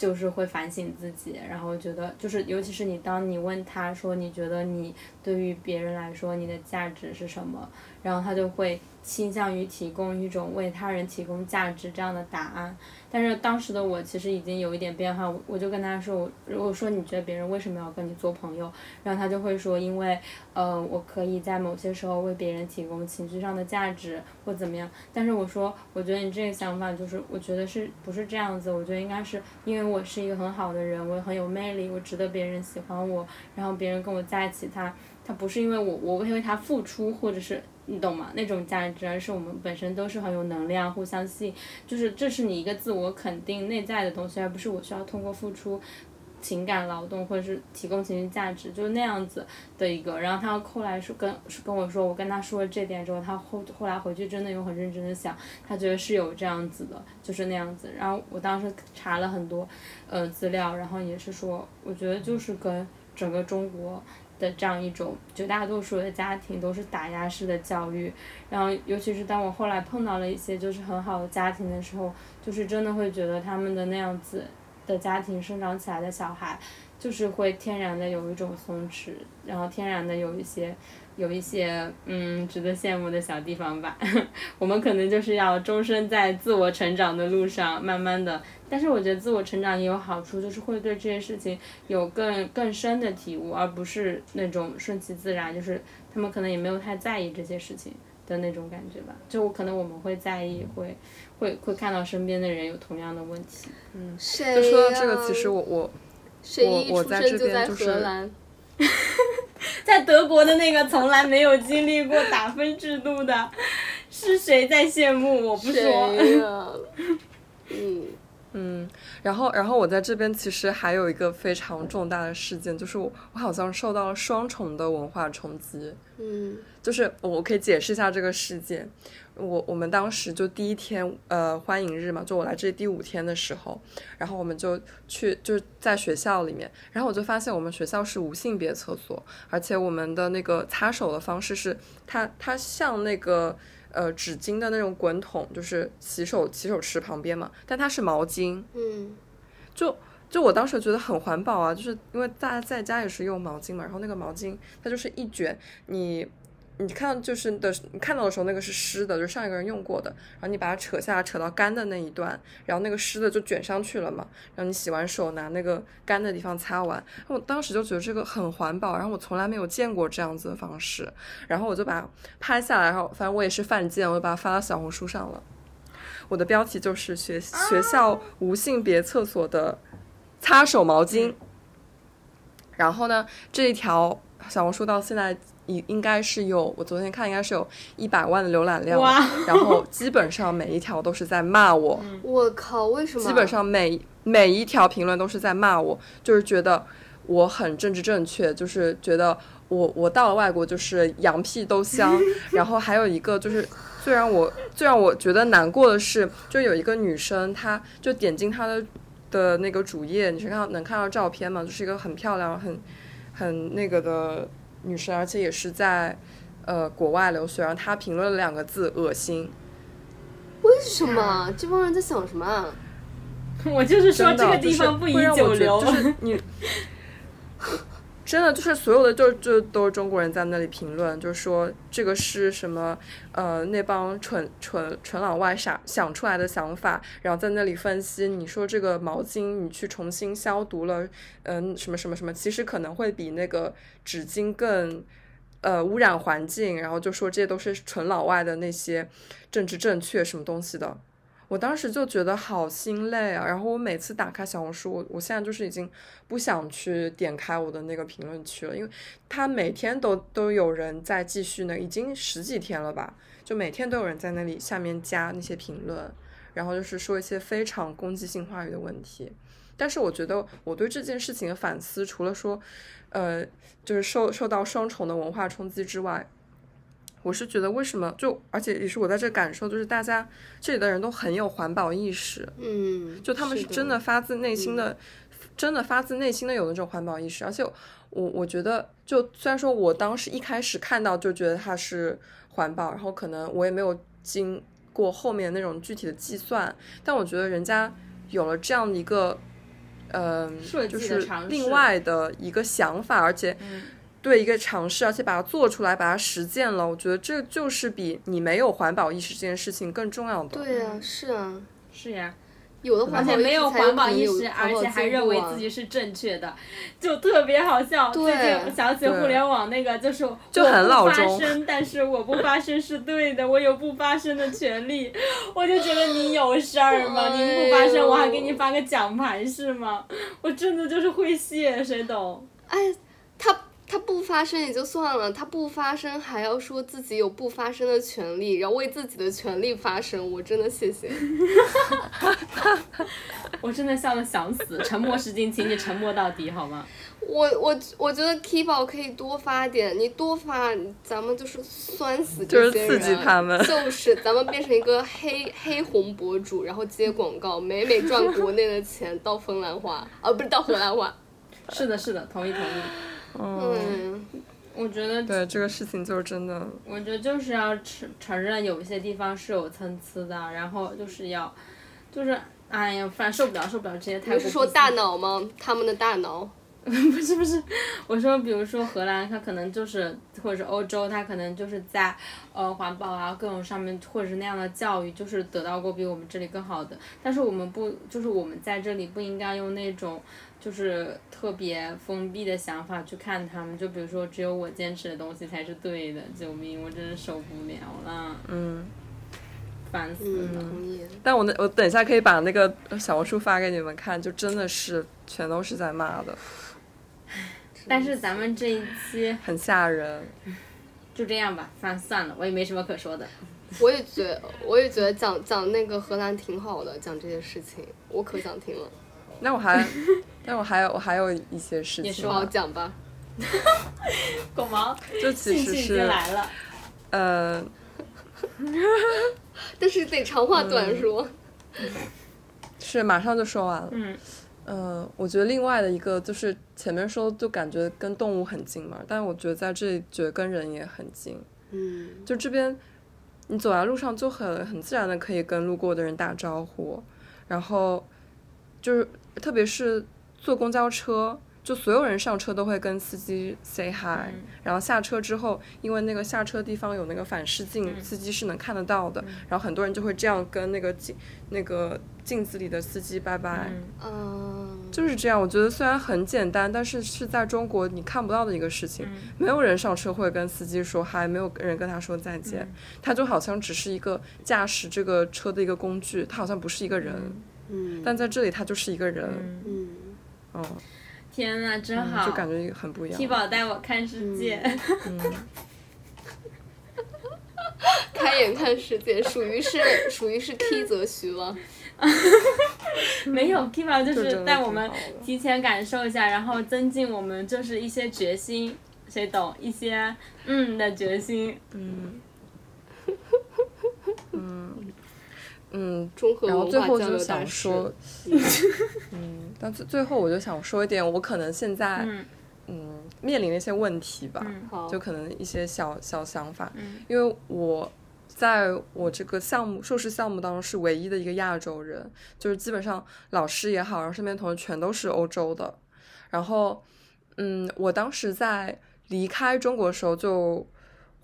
就是会反省自己，然后觉得就是，尤其是你当你问他说你觉得你对于别人来说你的价值是什么，然后他就会倾向于提供一种为他人提供价值这样的答案。但是当时的我其实已经有一点变化，我我就跟他说，我如果说你觉得别人为什么要跟你做朋友，然后他就会说，因为呃我可以在某些时候为别人提供情绪上的价值或怎么样。但是我说，我觉得你这个想法就是，我觉得是不是这样子？我觉得应该是因为我是一个很好的人，我很有魅力，我值得别人喜欢我，然后别人跟我在一起，他他不是因为我我会为他付出，或者是。你懂吗？那种价值，而是我们本身都是很有能量，互相吸引，就是这是你一个自我肯定内在的东西，而不是我需要通过付出情感劳动或者是提供情绪价值，就是那样子的一个。然后他后来说跟跟我说，我跟他说了这点之后，他后后来回去真的有很认真的想，他觉得是有这样子的，就是那样子。然后我当时查了很多呃资料，然后也是说，我觉得就是跟整个中国。的这样一种绝大多数的家庭都是打压式的教育，然后尤其是当我后来碰到了一些就是很好的家庭的时候，就是真的会觉得他们的那样子的家庭生长起来的小孩，就是会天然的有一种松弛，然后天然的有一些。有一些嗯值得羡慕的小地方吧，我们可能就是要终身在自我成长的路上，慢慢的。但是我觉得自我成长也有好处，就是会对这些事情有更更深的体悟，而不是那种顺其自然，就是他们可能也没有太在意这些事情的那种感觉吧。就可能我们会在意，会会会看到身边的人有同样的问题。嗯，就说到这个，其实我我我我在这边就是。在德国的那个从来没有经历过打分制度的，是谁在羡慕？我不说。嗯嗯，然后然后我在这边其实还有一个非常重大的事件，就是我我好像受到了双重的文化冲击。嗯，就是我可以解释一下这个事件。我我们当时就第一天呃欢迎日嘛，就我来这里第五天的时候，然后我们就去就是在学校里面，然后我就发现我们学校是无性别厕所，而且我们的那个擦手的方式是它它像那个呃纸巾的那种滚筒，就是洗手洗手池旁边嘛，但它是毛巾，嗯，就就我当时觉得很环保啊，就是因为大家在家也是用毛巾嘛，然后那个毛巾它就是一卷你。你看到就是的，你看到的时候那个是湿的，就是上一个人用过的，然后你把它扯下来，扯到干的那一段，然后那个湿的就卷上去了嘛。然后你洗完手拿那个干的地方擦完，我当时就觉得这个很环保，然后我从来没有见过这样子的方式，然后我就把它拍下来，然后反正我也是犯贱，我就把它发到小红书上了。我的标题就是学学校无性别厕所的擦手毛巾。然后呢，这一条小红书到现在。应应该是有，我昨天看应该是有一百万的浏览量，然后基本上每一条都是在骂我。我靠，为什么？基本上每每一条评论都是在骂我，就是觉得我很政治正确，就是觉得我我到了外国就是羊屁都香。然后还有一个就是，最让我最让我觉得难过的是，就有一个女生，她就点进她的的那个主页，你是看能看到照片吗？就是一个很漂亮、很很那个的。女生，而且也是在，呃，国外留学。然后她评论了两个字：恶心。为什么？这帮人在想什么啊？我就是说这个地方不宜久留。就是你。真的就是所有的就就都是中国人在那里评论，就说这个是什么呃那帮蠢蠢蠢老外傻想出来的想法，然后在那里分析你说这个毛巾你去重新消毒了，嗯什么什么什么，其实可能会比那个纸巾更呃污染环境，然后就说这些都是纯老外的那些政治正确什么东西的。我当时就觉得好心累啊，然后我每次打开小红书，我我现在就是已经不想去点开我的那个评论区了，因为他每天都都有人在继续呢，已经十几天了吧，就每天都有人在那里下面加那些评论，然后就是说一些非常攻击性话语的问题。但是我觉得我对这件事情的反思，除了说，呃，就是受受到双重的文化冲击之外。我是觉得，为什么就而且也是我在这感受，就是大家这里的人都很有环保意识，嗯，就他们是真的发自内心的，真的发自内心的有那种环保意识。而且我我觉得，就虽然说我当时一开始看到就觉得它是环保，然后可能我也没有经过后面那种具体的计算，但我觉得人家有了这样的一个，嗯，就是另外的一个想法，而且。对一个尝试，而且把它做出来，把它实践了，我觉得这就是比你没有环保意识这件事情更重要的。对呀、是啊，是呀，有的而环保意识且没有环保意识，而且还认为自己是正确的，就特别好笑。最近我想起互联网那个，就是就很我不发老中声，但是我不发声是对的，我有不发声的权利。我就觉得你有事儿吗？你不发声，我还给你发个奖牌是吗？我真的就是会谢，谁懂？哎，他他不发声也就算了，他不发声还要说自己有不发声的权利，然后为自己的权利发声，我真的谢谢。我真的笑得想死。沉默是金，请你沉默到底好吗？我我我觉得 K 宝可以多发点，你多发，咱们就是酸死就是这些人，刺激他们就是咱们变成一个黑黑红博主，然后接广告，每每赚国内的钱到芬兰花，啊不是到荷兰花，是的，是的，同意同意。嗯，我觉得对这个事情就是真的，我觉得就是要承承认有一些地方是有参差的，然后就是要，就是哎呀，反正受不了受不了这些太过你是说大脑吗？他们的大脑，不是不是，我说比如说荷兰，它可能就是或者是欧洲，它可能就是在呃环保啊各种上面，或者是那样的教育，就是得到过比我们这里更好的。但是我们不，就是我们在这里不应该用那种就是特别封闭的想法去看他们。就比如说，只有我坚持的东西才是对的，救命！我真是受不了了，嗯。烦死嗯，了。同意。但我那我等一下可以把那个小红书发给你们看，就真的是全都是在骂的，但是咱们这一期很吓人。就这样吧，算算了，我也没什么可说的。我也觉得，我也觉得讲讲那个荷兰挺好的，讲这些事情，我可想听了。那我还，那我还有我还有一些事情你说，好讲吧。狗毛，就其实是来了。呃，但是得长话短说。是马上就说完了。嗯嗯，我觉得另外的一个就是前面说就感觉跟动物很近嘛，但是我觉得在这里觉得跟人也很近。嗯，就这边，你走在路上就很很自然的可以跟路过的人打招呼，然后就是特别是坐公交车，就所有人上车都会跟司机 say hi，、嗯然后下车之后，因为那个下车地方有那个反视镜，嗯司机是能看得到的，然后很多人就会这样跟那个镜那个镜子里的司机拜拜。嗯嗯，就是这样，我觉得虽然很简单，但是是在中国你看不到的一个事情。嗯没有人上车会跟司机说 hi，，没有人跟他说再见，嗯他就好像只是一个驾驶这个车的一个工具，他好像不是一个人。嗯，但在这里，他就是一个人。嗯，哦，嗯，天呐，真好！就感觉很不一样。T 宝带我看世界，嗯，开眼看世界，属于是 属于是 K 则徐了。没有 T 宝就就是带我们提前感受一下，然后增进我们就是一些决心，谁懂一些嗯的决心。嗯，嗯，嗯，中和然后最后就想。说，嗯，但最最后我就想说一点，我可能现在嗯嗯面临的一些问题吧。嗯，就可能一些小小想法，嗯因为我在我这个项目硕士项目当中是唯一的一个亚洲人，就是基本上老师也好，然后身边同学全都是欧洲的，然后嗯，我当时在离开中国的时候就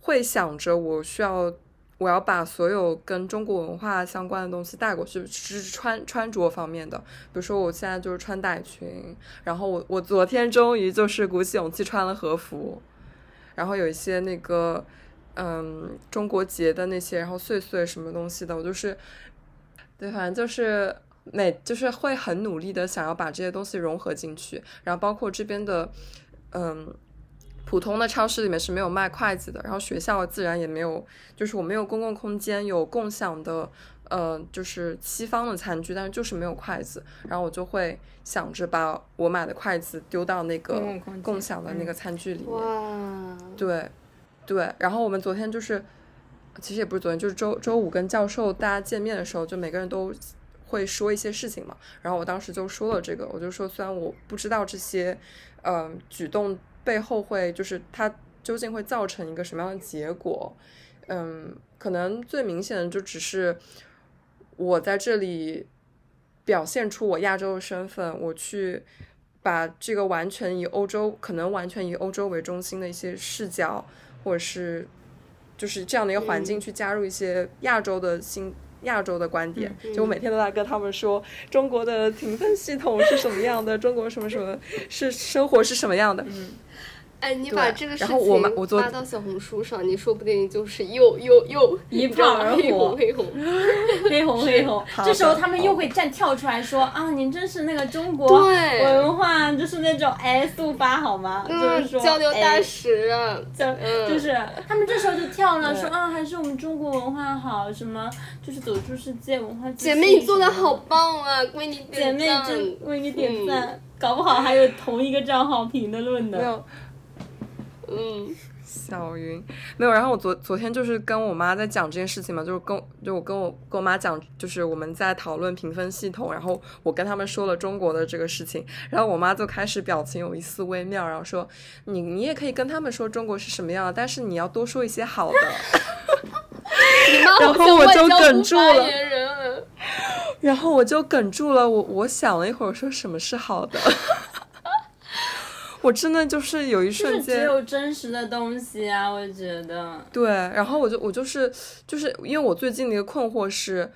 会想着我需要。我要把所有跟中国文化相关的东西带过去，是穿穿着方面的。比如说，我现在就是穿傣裙，然后我我昨天终于就是鼓起勇气穿了和服，然后有一些那个嗯中国结的那些，然后碎碎什么东西的，我就是对，反正就是每就是会很努力的想要把这些东西融合进去，然后包括这边的嗯。普通的超市里面是没有卖筷子的，然后学校自然也没有，就是我没有公共空间有共享的，呃，就是西方的餐具，但是就是没有筷子，然后我就会想着把我买的筷子丢到那个共享的那个嗯餐具里面，哇，对，对，然后我们昨天就是，其实也不是昨天，就是周周五跟教授大家见面的时候，就每个人都会说一些事情嘛。然后我当时就说了这个，我就说虽然我不知道这些，嗯、举动背后会就是它究竟会造成一个什么样的结果，嗯，可能最明显的就只是我在这里表现出我亚洲的身份，我去。把这个完全以欧洲，可能完全以欧洲为中心的一些视角，或者是就是这样的一个环境，去加入一些亚洲的新亚洲的观点。就我每天都在跟他们说，中国的评分系统是什么样的，中国什么什么是生活是什么样的。嗯哎，你把这个事情发到小红书上，你说不定就是又又又一炮而红 黑红。黑红黑红，这时候他们又会站跳出来说啊，您真是那个中国文化，就是那种哎速发好吗？就是嗯，说交流大哎使，就是他们这时候就跳了，说啊，还是我们中国文化好，什么就是走出世界文化。姐妹，你做的好，棒啊，为你姐妹点赞。真为你点赞，搞不好还有同一个账号评的论呢。嗯，小云没有，然后我昨昨天就是跟我妈在讲这件事情嘛，就是跟就我跟我跟我妈讲，就是我们在讨论评分系统，然后我跟他们说了中国的这个事情，然后我妈就开始表情有一丝微妙，然后说你你也可以跟他们说中国是什么样的，但是你要多说一些好的。然后我就哽住了。然后我就哽住了，我我想了一会儿，说什么是好的？我真的就是有一瞬间只有真实的东西啊，我觉得。对，然后我就我就是就是因为我最近的一个困惑是，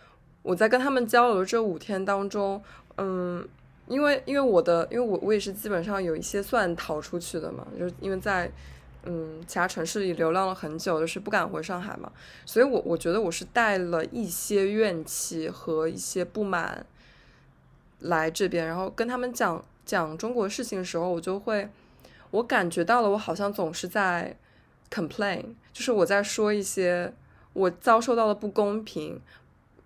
我在跟他们交流这五天当中，嗯，因为因为我的因为我我也是基本上有一些算逃出去的嘛，就是因为在嗯其他城市里流浪了很久，就是不敢回上海嘛，所以我我觉得我是带了一些怨气和一些不满来这边，然后跟他们讲讲中国事情的时候，我就会我感觉到了，我好像总是在。complain，就是我在说一些我遭受到的不公平，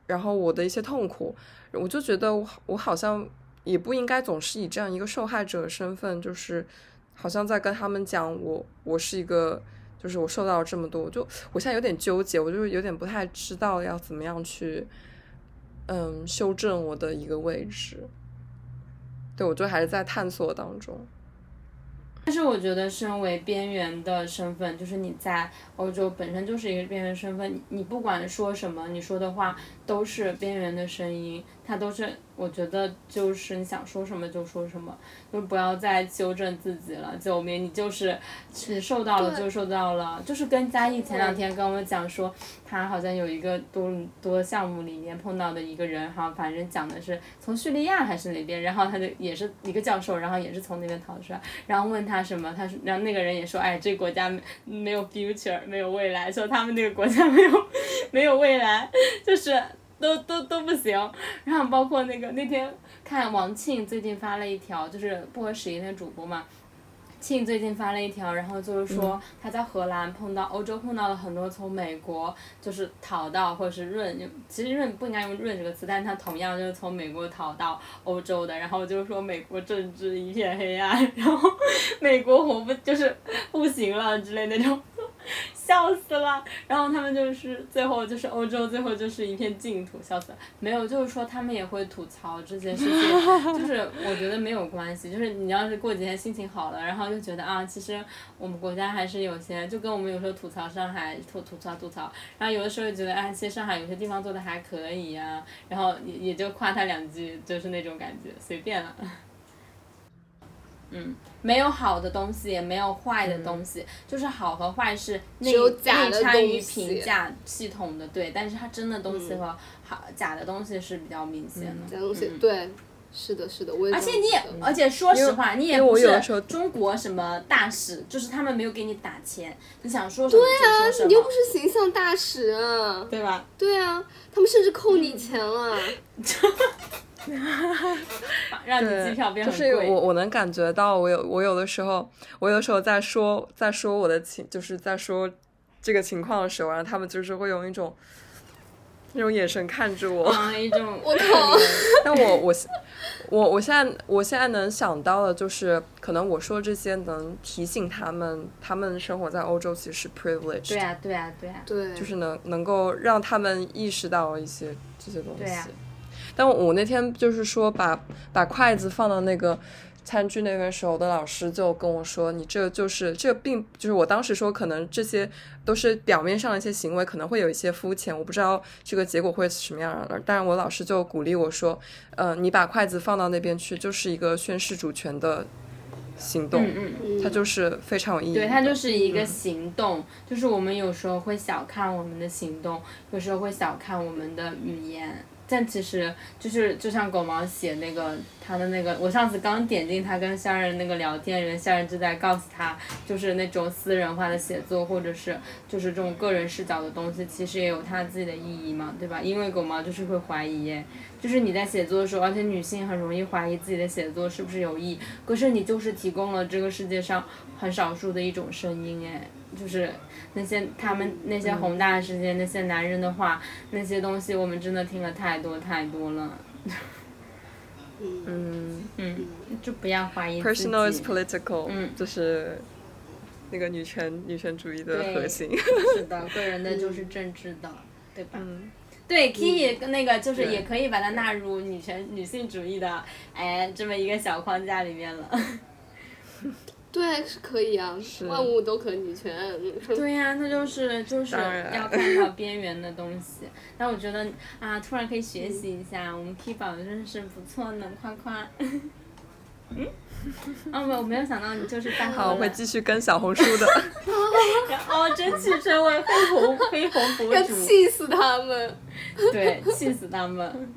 然后我的一些痛苦，我就觉得我我好像也不应该总是以这样一个受害者的身份，就是好像在跟他们讲我我是一个，就是我受到了这么多，就我现在有点纠结，我就有点不太知道要怎么样去嗯修正我的一个位置，对我就还是在探索当中。但是我觉得，身为边缘的身份，就是你在欧洲本身就是一个边缘身份，你不管说什么，你说的话都是边缘的声音，它都是我觉得就是你想说什么就说什么，就不要再纠正自己了，救命！你就是你受到了就受到了，就是跟嘉义前两天跟我讲说，他好像有一个多多项目里面碰到的一个人哈，反正讲的是从叙利亚还是哪边，然后他就也是一个教授，然后也是从那边逃出来，然后问他什么，他说，然后那个人也说，哎，这个国家没没有 future，没有未来，说他们那个国家没有没有未来，就是都都都不行。然后包括那个那天看王庆最近发了一条，就是不合时宜的主播嘛。庆最近发了一条，然后就是说他在荷兰碰到欧洲碰到了很多从美国就是逃到或者是润，其实润不应该用润这个词，但是他同样就是从美国逃到欧洲的，然后就是说美国政治一片黑暗，然后美国活不就是不行了之类那种。笑死了，然后他们就是最后就是欧洲最后就是一片净土，笑死了。没有，就是说他们也会吐槽这件事情，就是我觉得没有关系，就是你要是过几天心情好了，然后就觉得啊，其实我们国家还是有些，就跟我们有时候吐槽上海，吐吐槽吐槽，然后有的时候觉得哎，其实上海有些地方做的还可以呀、然后也也就夸他两句，就是那种感觉，随便了。嗯，没有好的东西，也没有坏的东西，就是好和坏是内内参与评价系统的，对，但是它真的东西和好、假的东西是比较明显的。假东西嗯。对，是的，是的，我也而且你也而且说实话，你也因为不我有的时候是中国什么大使，就是他们没有给你打钱，你想说什么就说什么，你又不是形象大使啊，对吧？对啊，他们甚至扣你钱了。让你对，机票变就很贵。是我我能感觉到，我有我有的时候，我有的时候在说在说我的情，就是在说这个情况的时候，然后他们就是会用一种那种眼神看着我。啊，一种 我靠，但我我我我现在我现在能想到的就是，可能我说这些能提醒他们，他们生活在欧洲其实是 privilege，对啊，对啊，对啊，对，就是能能够让他们意识到一些这些东西。对啊。但我那天就是说把把筷子放到那个餐具那边时候，我的老师就跟我说：“你这就是这并就是我当时说，可能这些都是表面上的一些行为，可能会有一些肤浅，我不知道这个结果会是什么样的。但是我老师就鼓励我说：，呃，你把筷子放到那边去，就是一个宣示主权的行动，嗯嗯，它就是非常有意义。对，它就是一个行动，就是我们有时候会小看我们的行动，有时候会小看我们的语言。”但其实就是就像狗毛写那个他的那个，我上次刚点进他跟夏人那个聊天里面，相人就在告诉他，就是那种私人化的写作，或者是就是这种个人视角的东西，其实也有他自己的意义嘛，对吧？因为狗毛就是会怀疑，就是你在写作的时候，而且女性很容易怀疑自己的写作是不是有意，可是你就是提供了这个世界上很少数的一种声音，哎。就是那些他们那些宏大的世界，那些男人的话，那些东西，我们真的听了太多太多了。嗯嗯，就不要怀疑。Personal is political，嗯，就是那个女权女权主义的核心。是的，个人的就是政治的，对吧？对，Key 那个就是也可以把它纳入女权女性主义的哎这么一个小框架里面了。对，是可以啊，万物都可女权。对呀，那就是就是要看到边缘的东西。但我觉得啊，突然可以学习一下，我们 Key 宝真的是不错呢，夸夸。嗯。哦，没，我没有想到你就是在。好，我会继续跟小红书的。然后争取成为黑红黑红博主。要气死他们！对，气死他们！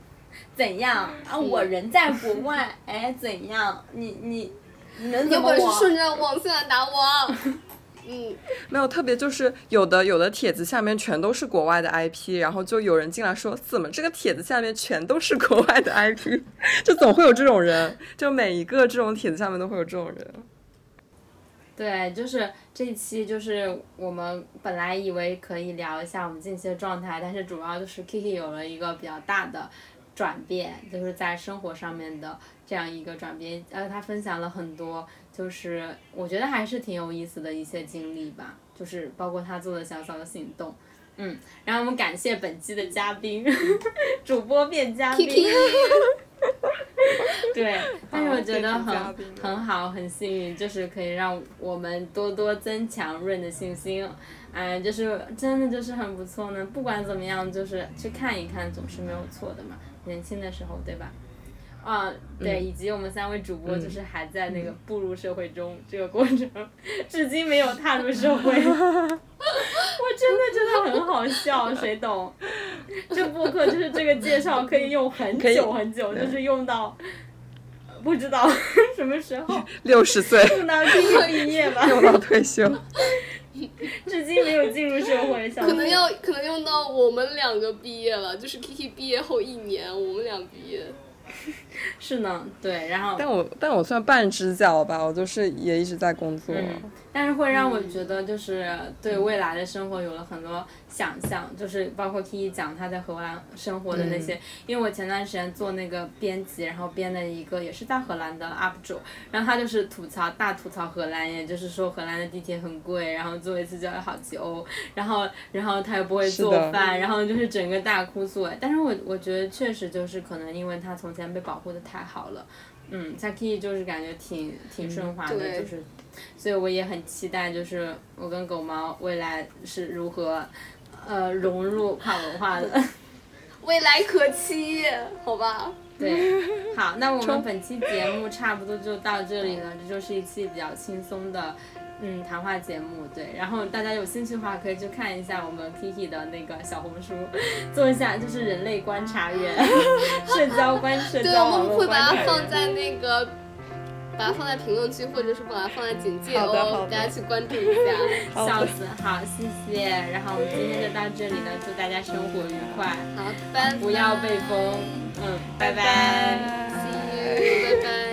怎样啊？我人在国外，哎，怎样？你你。有本事顺着网线打我。嗯，没有特别，就是有的有的帖子下面全都是国外的 IP，然后就有人进来说，怎么这个帖子下面全都是国外的 IP，就总会有这种人，就每一个这种帖子下面都会有这种人。对，就是这一期就是我们本来以为可以聊一下我们近期的状态，但是主要就是 Kiki 有了一个比较大的转变，就是在生活上面的。这样一个转变，呃，他分享了很多，就是我觉得还是挺有意思的一些经历吧，就是包括他做的小小的行动，嗯，然后我们感谢本期的嘉宾，主播变嘉宾，对，但是我觉得很很好，很幸运，就是可以让我们多多增强润的信心，哎，就是真的就是很不错呢，不管怎么样，就是去看一看总是没有错的嘛，年轻的时候，对吧？啊，对，以及我们三位主播就是还在那个步入社会中这个过程，至今没有踏入社会。我真的觉得很好笑，谁懂？这播客就是这个介绍可以用很久很久，就是用到不知道 什么时候。六十岁。用到最后一页吧。用到退休。至今没有进入社会。可能要可能用到我们两个毕业了，就是 Kiki 毕业后一年，我们俩毕业。是呢，对，然后，但我但我算半只脚吧，我就是也一直在工作，但是会让我觉得就是对未来的生活有了很多。想象就是包括 K 讲他在荷兰生活的那些，因为我前段时间做那个编辑，然后编了一个也是在荷兰的 UP 主，然后他就是吐槽大吐槽荷兰，也就是说荷兰的地铁很贵，然后坐一次就要好几欧，然后然后他又不会做饭，然后就是整个大哭诉。但是我我觉得确实就是可能因为他从前被保护的太好了，嗯，在 K 就是感觉挺挺顺滑的，就是，所以我也很期待就是我跟狗毛未来是如何。呃，融入跨文化的 未来可期，好吧？对，好，那我们本期节目差不多就到这里了，这就是一期比较轻松的，嗯，谈话节目。对，然后大家有兴趣的话，可以去看一下我们 Kiki 的那个小红书，做一下就是人类观察员，社交观社交我们会把它放在那个。把它放在评论区或者是把它放在简介哦大家去关注一下。笑死好谢谢。然后我们今天就到这里了祝大家生活愉快好拜不要被封。嗯拜拜。See you 拜拜。